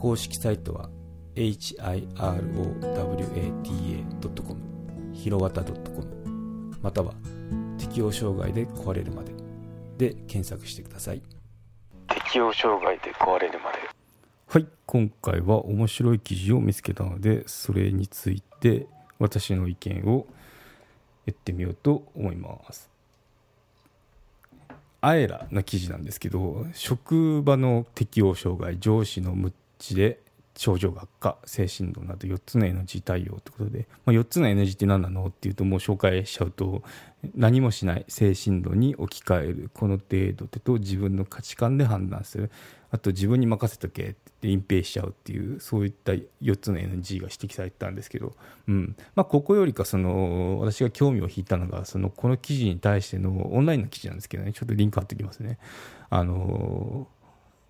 公式サイトは hirowata.com ひろわた .com または適応障害で壊れるまで。で検索してください。適応障害で壊れるまで。はい今回は面白い記事を見つけたのでそれについて私の意見を言ってみようと思います。あえらな記事なんですけど職場の適応障害上司の無知で症状学科精神論など4つの NG 対応ということで、まあ、4つの NG って何なのっていうともう紹介しちゃうと何もしない精神論に置き換えるこの程度と自分の価値観で判断する。あと自分に任せとけって隠蔽しちゃうっていうそういった4つの NG が指摘されてたんですけど、うん。まあ、ここよりかその私が興味を引いたのがそのこの記事に対してのオンラインの記事なんですけどね。ちょっとリンク貼っておきますね。あの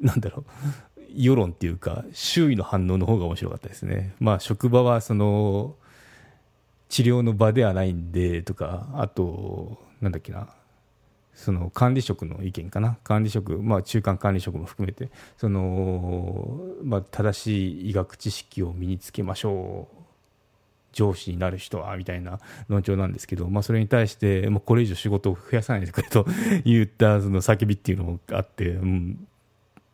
なんだろう。世論っていうか周囲の反応の方が面白かったですね。まあ、職場はその治療の場ではないんでとかあとなんだっけな。その管理職の意見かな。管理職、まあ、中間管理職も含めてその、まあ、正しい医学知識を身につけましょう。上司になる人はみたいな論調なんですけど、まあ、それに対してもうこれ以上仕事を増やさないでくれと言ったその叫びっていうのもあって、うん、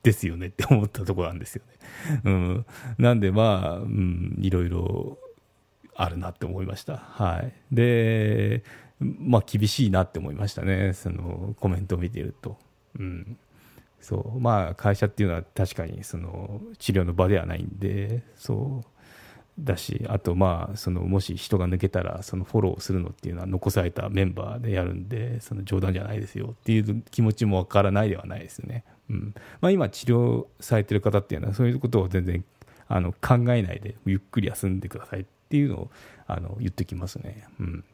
ですよねって思ったところなんですよね。うん、なんでまあ、うん、いろいろあるなって思いました。はい、で、まあ、厳しいなって思いましたね、そのコメントを見ていると。うんそうまあ、会社っていうのは確かにその治療の場ではないんで、そうだし、あと、まあ、そのもし人が抜けたら、そのフォローするのっていうのは残されたメンバーでやるんで、その冗談じゃないですよっていう気持ちもわからないではないですね。うん。まあ、今、治療されてる方っていうのは、そういうことを全然あの考えないで、ゆっくり休んでくださいっていうのをあの言ってきますね。うん。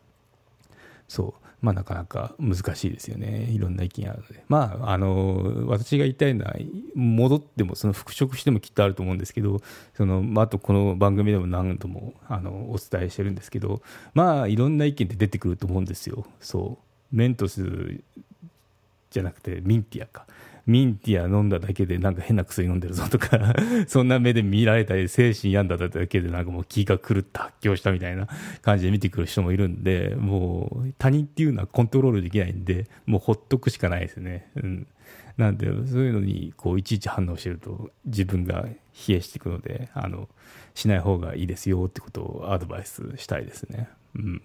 そう。まあ、なかなか難しいですよね、いろんな意見あるので、まあ、あの私が言いたいのは、戻っても、その復職してもきっとあると思うんですけど、そのあとこの番組でも何度もあのお伝えしてるんですけど、まあ、いろんな意見って出てくると思うんですよ、そう。メントスじゃなくてミンティアか。ミンティア飲んだだけでなんか変な薬飲んでるぞとか そんな目で見られたり、精神病んだだけでなんかもう気が狂って発狂したみたいな感じで見てくる人もいるんで、もう他人っていうのはコントロールできないんで、もうほっとくしかないですね。うん。なんで、そういうのにこういちいち反応してると自分が冷えしていくので、あの、しない方がいいですよってことをアドバイスしたいですね。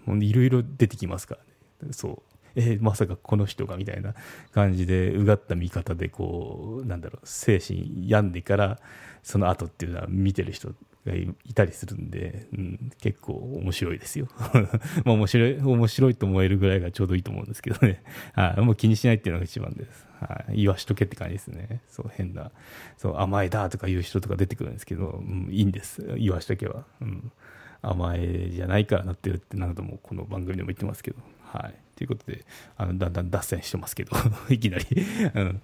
うん。いろいろ出てきますからね。そう。えー、まさかこの人がみたいな感じでうがった見方でこうなんだろう精神病んでからその後っていうのは見てる人がいたりするんで、うん、結構面白いですよ。まあ面白い面白いと思えるぐらいがちょうどいいと思うんですけどね。はもう気にしないっていうのが一番です。はい、言わしとけって感じですね。そう変なそう甘えだとか言う人とか出てくるんですけど、うん、いいんです。言わしとけば、うん、甘えじゃないからなってるって何度もこの番組でも言ってますけど。はいということで、あのだんだん脱線してますけど、いきなり うん、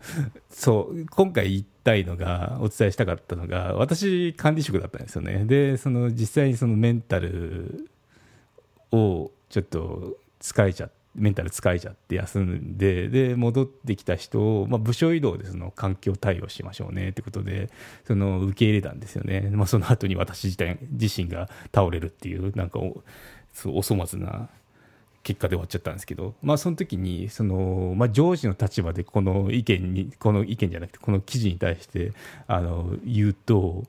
そう、今回言いたいのが、お伝えしたかったのが、私、管理職だったんですよね。で、その実際にそのメンタルをちょっと疲れちゃって、メンタル疲れちゃって休んで、で、戻ってきた人を、まあ、部署移動でその環境対応しましょうねってことで、その受け入れたんですよね。まあ、その後に私自体、自身が倒れるっていう、なんかお、そうお粗末な結果で終わっちゃったんですけど、まあ、その時にその、まあ、上司の立場でこの意見にこの意見じゃなくてこの記事に対してあの言うと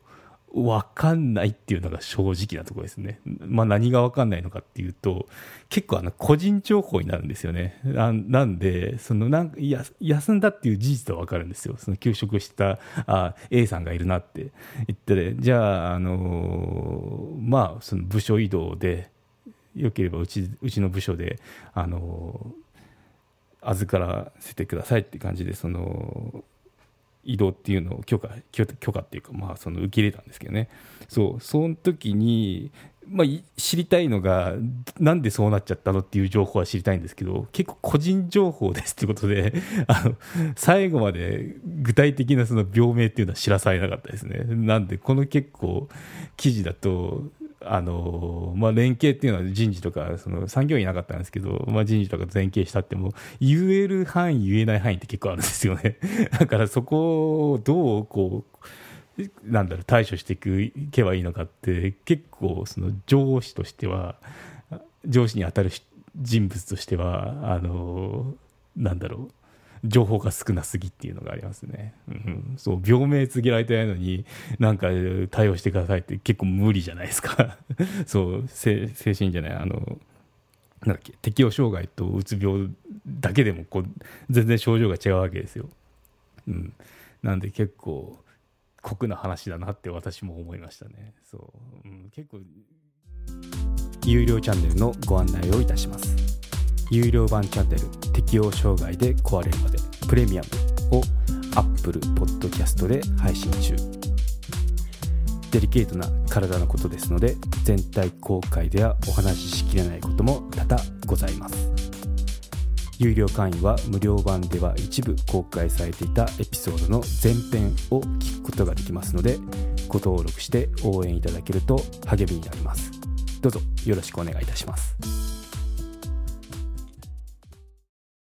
分かんないっていうのが正直なところですね、まあ、何が分かんないのかっていうと結構あの個人情報になるんですよね。なんでそのなんや休んだっていう事実は分かるんですよ。その休職したあ A さんがいるなって言って、じゃあ、あのまあ、その部署移動でよければうちうちの部署であの預からせてくださいって感じでその移動っていうのを許可許許可っていうか、まあ、その受け入れたんですけどね。そうその時に、まあ、知りたいのがなんでそうなっちゃったのっていう情報は知りたいんですけど結構個人情報ですってことで あの最後まで具体的なその病名っていうのは知らされなかったですね。なんでこの結構記事だとあのまあ、連携っていうのは人事とかその産業医なかったんですけど、まあ、人事とかと連携したっても言える範囲言えない範囲って結構あるんですよね。だからそこをどうこうなんだろう対処していけばいいのかって結構その上司としては上司に当たる人物としてはあのなんだろう情報が少なすぎっていうのがありますね。うん、そう病名告げられてないのになんか対応してくださいって結構無理じゃないですか。そう精神じゃないあのなんだっけ適応障害とうつ病だけでもこう全然症状が違うわけですよ。うん、なんで結構酷な話だなって私も思いましたね。そう、うん、結構有料チャンネルのご案内をいたします。有料版チャンネル適応障害で壊れるまでプレミアムを Apple Podcast で配信中。デリケートな体のことですので全体公開ではお話ししきれないことも多々ございます。有料会員は無料版では一部公開されていたエピソードの前編を聞くことができますのでご登録して応援いただけると励みになります。どうぞよろしくお願いいたします。